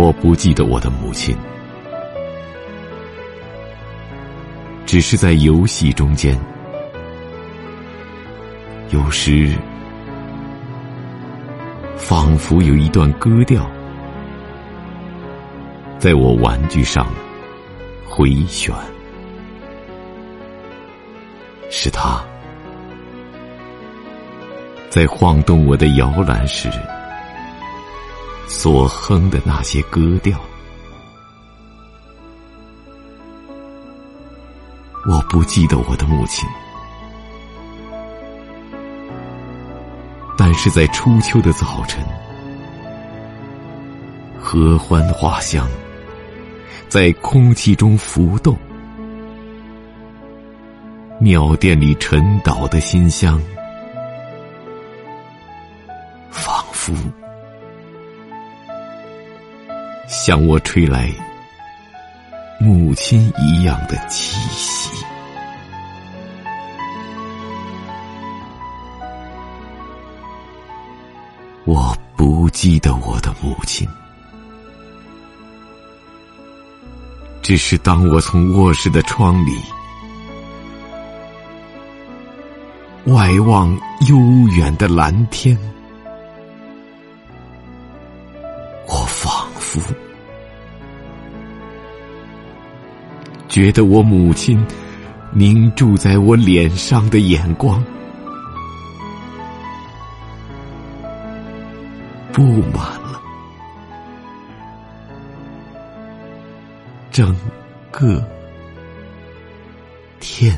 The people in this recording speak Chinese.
我不记得我的母亲，只是在游戏中间，有时仿佛有一段歌调在我玩具上回旋，是他在晃动我的摇篮时。所哼的那些歌调，我不记得我的母亲，但是在初秋的早晨，合欢花香在空气中浮动，庙殿里沉岛的馨香，仿佛。向我吹来母亲一样的气息。我不记得我的母亲，只是当我从卧室的窗里外望悠远的蓝天。觉得我母亲凝注在我脸上的眼光，布满了整个天。